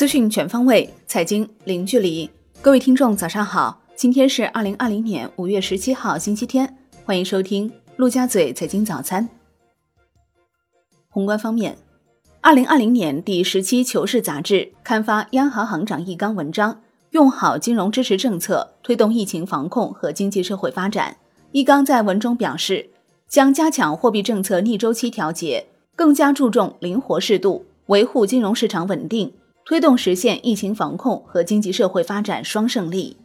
资讯全方位，财经零距离。各位听众，早上好，今天是二零二零年五月十七号，星期天，欢迎收听陆家嘴财经早餐。宏观方面，二零二零年第十期《求是》杂志刊发央行行长易纲文章，用好金融支持政策，推动疫情防控和经济社会发展。易纲在文中表示，将加强货币政策逆周期调节，更加注重灵活适度，维护金融市场稳定。推动实现疫情防控和经济社会发展双胜利。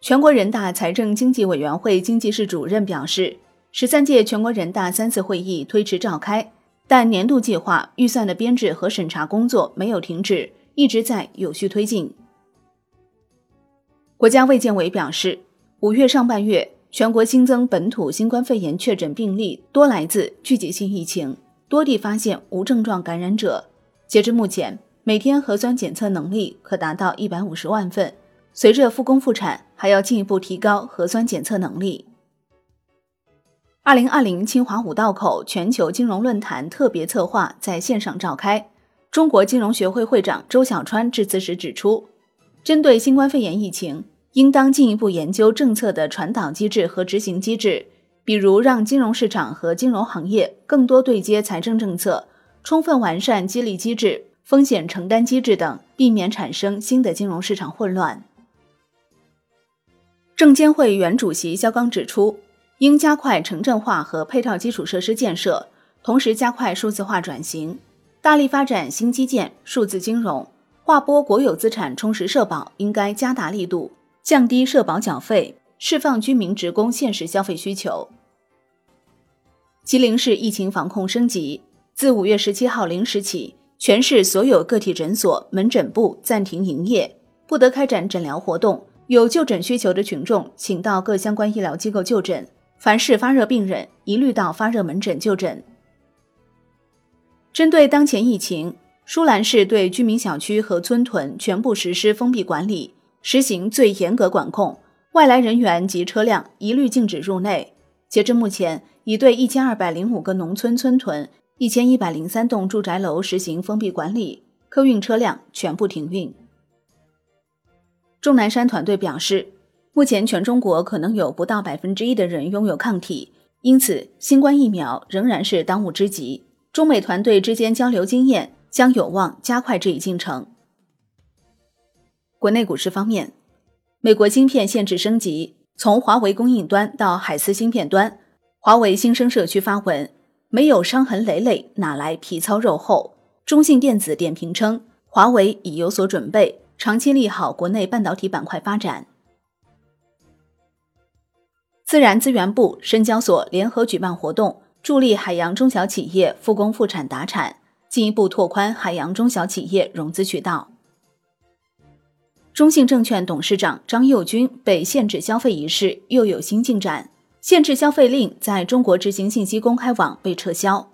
全国人大财政经济委员会经济室主任表示，十三届全国人大三次会议推迟召开，但年度计划预算的编制和审查工作没有停止，一直在有序推进。国家卫健委表示，五月上半月全国新增本土新冠肺炎确诊病例多来自聚集性疫情，多地发现无症状感染者。截至目前，每天核酸检测能力可达到一百五十万份。随着复工复产，还要进一步提高核酸检测能力。二零二零清华五道口全球金融论坛特别策划在线上召开。中国金融学会会长周小川致辞时指出，针对新冠肺炎疫情，应当进一步研究政策的传导机制和执行机制，比如让金融市场和金融行业更多对接财政政策。充分完善激励机制、风险承担机制等，避免产生新的金融市场混乱。证监会原主席肖钢指出，应加快城镇化和配套基础设施建设，同时加快数字化转型，大力发展新基建、数字金融、划拨国有资产充实社保，应该加大力度，降低社保缴费，释放居民职工现实消费需求。吉林市疫情防控升级。自五月十七号零时起，全市所有个体诊所、门诊部暂停营业，不得开展诊疗活动。有就诊需求的群众，请到各相关医疗机构就诊。凡是发热病人，一律到发热门诊就诊。针对当前疫情，舒兰市对居民小区和村屯全部实施封闭管理，实行最严格管控，外来人员及车辆一律禁止入内。截至目前，已对一千二百零五个农村村屯。一千一百零三栋住宅楼实行封闭管理，客运车辆全部停运。钟南山团队表示，目前全中国可能有不到百分之一的人拥有抗体，因此新冠疫苗仍然是当务之急。中美团队之间交流经验，将有望加快这一进程。国内股市方面，美国芯片限制升级，从华为供应端到海思芯片端，华为新生社区发文。没有伤痕累累，哪来皮糙肉厚？中信电子点评称，华为已有所准备，长期利好国内半导体板块发展。自然资源部、深交所联合举办活动，助力海洋中小企业复工复产达产，进一步拓宽海洋中小企业融资渠道。中信证券董事长张佑军被限制消费一事又有新进展。限制消费令在中国执行信息公开网被撤销。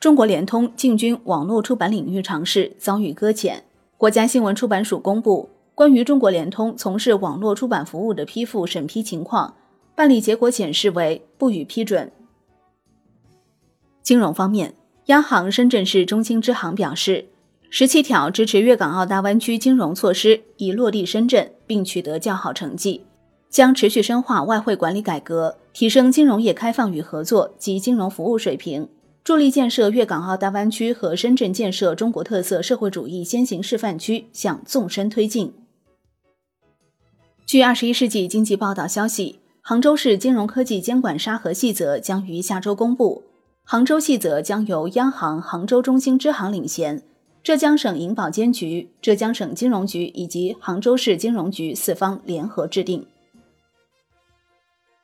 中国联通进军网络出版领域尝试遭遇搁浅。国家新闻出版署公布关于中国联通从事网络出版服务的批复审批情况，办理结果显示为不予批准。金融方面，央行深圳市中心支行表示，十七条支持粤港澳大湾区金融措施已落地深圳，并取得较好成绩。将持续深化外汇管理改革，提升金融业开放与合作及金融服务水平，助力建设粤港澳大湾区和深圳建设中国特色社会主义先行示范区向纵深推进。据《二十一世纪经济报道》消息，杭州市金融科技监管沙盒细则将于下周公布。杭州细则将由央行杭州中心支行领衔，浙江省银保监局、浙江省金融局以及杭州市金融局四方联合制定。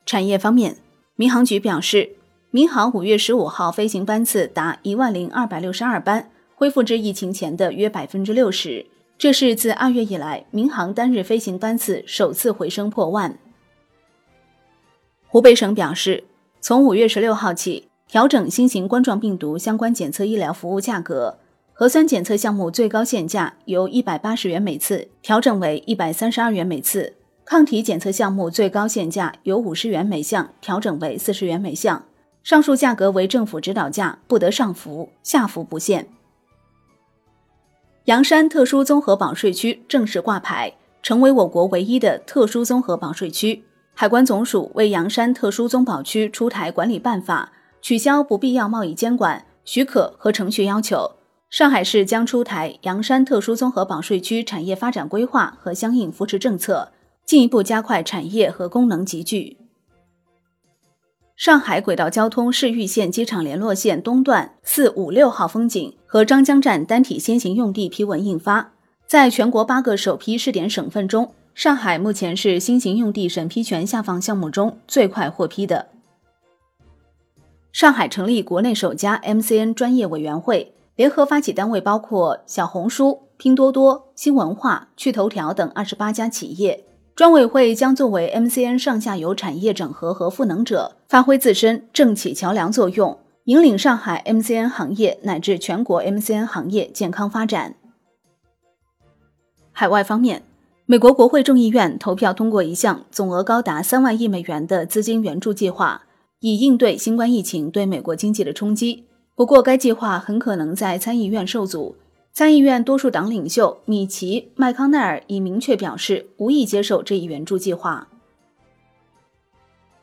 产业方面，民航局表示，民航五月十五号飞行班次达一万零二百六十二班，恢复至疫情前的约百分之六十。这是自二月以来民航单日飞行班次首次回升破万。湖北省表示，从五月十六号起，调整新型冠状病毒相关检测医疗服务价格，核酸检测项目最高限价由一百八十元每次调整为一百三十二元每次。抗体检测项目最高限价由五十元每项调整为四十元每项，上述价格为政府指导价，不得上浮，下浮不限。阳山特殊综合保税区正式挂牌，成为我国唯一的特殊综合保税区。海关总署为阳山特殊综保区出台管理办法，取消不必要贸易监管、许可和程序要求。上海市将出台阳山特殊综合保税区产业发展规划和相应扶持政策，进一步加快产业和功能集聚。上海轨道交通市域线机场联络线东段四五六号风景和张江站单体先行用地批文印发，在全国八个首批试点省份中，上海目前是新型用地审批权下放项目中最快获批的。上海成立国内首家 MCN 专业委员会，联合发起单位包括小红书、拼多多、新文化、趣头条等二十八家企业。专委会将作为 MCN 上下游产业整合和赋能者，发挥自身政企桥梁作用，引领上海 MCN 行业乃至全国 MCN 行业健康发展。海外方面，美国国会众议院投票通过一项总额高达三万亿美元的资金援助计划，以应对新冠疫情对美国经济的冲击。不过，该计划很可能在参议院受阻。参议院多数党领袖米奇·麦康奈尔已明确表示无意接受这一援助计划。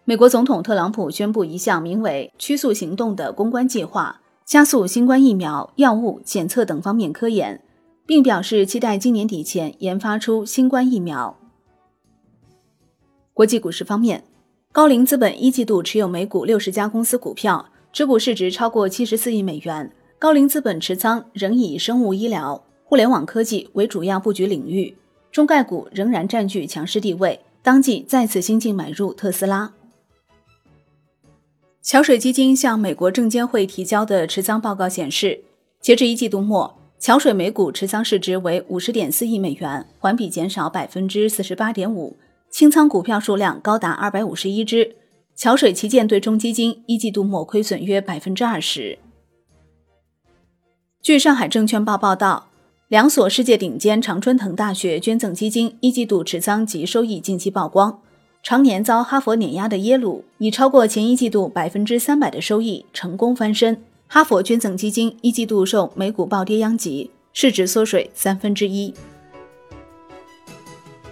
美国总统特朗普宣布一项名为“驱速行动”的公关计划，加速新冠疫苗、药物、检测等方面科研，并表示期待今年底前研发出新冠疫苗。国际股市方面，高瓴资本一季度持有美股六十家公司股票，持股市值超过七十四亿美元。高瓴资本持仓仍以生物医疗、互联网科技为主要布局领域，中概股仍然占据强势地位。当即再次新进买入特斯拉。桥水基金向美国证监会提交的持仓报告显示，截至一季度末，桥水每股持仓市值为五十点四亿美元，环比减少百分之四十八点五，清仓股票数量高达二百五十一只。桥水旗舰对冲基金一季度末亏损约百分之二十。据上海证券报报道，两所世界顶尖常春藤大学捐赠基金一季度持仓及收益近期曝光。常年遭哈佛碾压的耶鲁，以超过前一季度百分之三百的收益成功翻身。哈佛捐赠基金一季度受美股暴跌殃及，市值缩水三分之一。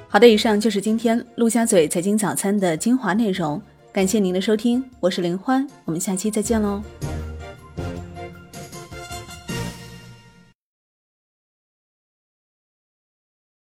好的，以上就是今天陆家嘴财经早餐的精华内容，感谢您的收听，我是林欢，我们下期再见喽。